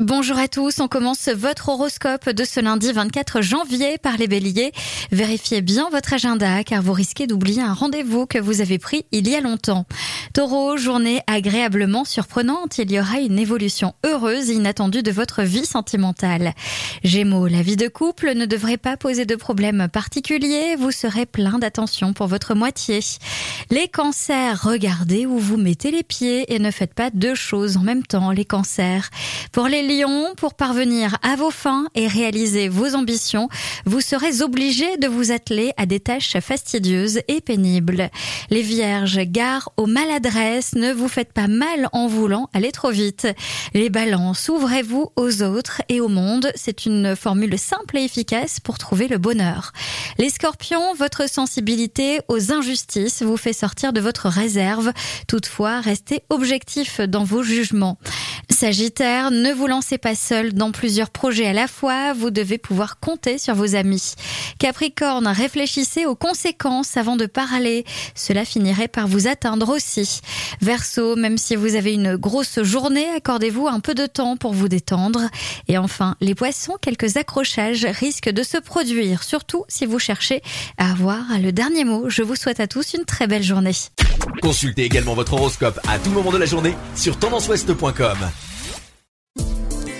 Bonjour à tous, on commence votre horoscope de ce lundi 24 janvier par les béliers. Vérifiez bien votre agenda car vous risquez d'oublier un rendez-vous que vous avez pris il y a longtemps. Taureau, journée agréablement surprenante, il y aura une évolution heureuse et inattendue de votre vie sentimentale. Gémeaux, la vie de couple ne devrait pas poser de problème particulier, vous serez plein d'attention pour votre moitié. Les cancers, regardez où vous mettez les pieds et ne faites pas deux choses en même temps, les cancers. Pour les lions, pour parvenir à vos fins et réaliser vos ambitions, vous serez obligé de vous atteler à des tâches fastidieuses et pénibles. Les vierges, gare aux ne vous faites pas mal en voulant aller trop vite. Les balances, ouvrez-vous aux autres et au monde. C'est une formule simple et efficace pour trouver le bonheur. Les scorpions, votre sensibilité aux injustices vous fait sortir de votre réserve. Toutefois, restez objectif dans vos jugements. Sagittaire, ne vous lancez pas seul dans plusieurs projets à la fois, vous devez pouvoir compter sur vos amis. Capricorne, réfléchissez aux conséquences avant de parler, cela finirait par vous atteindre aussi. Verseau, même si vous avez une grosse journée, accordez-vous un peu de temps pour vous détendre. Et enfin, les poissons, quelques accrochages risquent de se produire, surtout si vous cherchez à avoir le dernier mot. Je vous souhaite à tous une très belle journée. Consultez également votre horoscope à tout moment de la journée sur tendanceouest.com.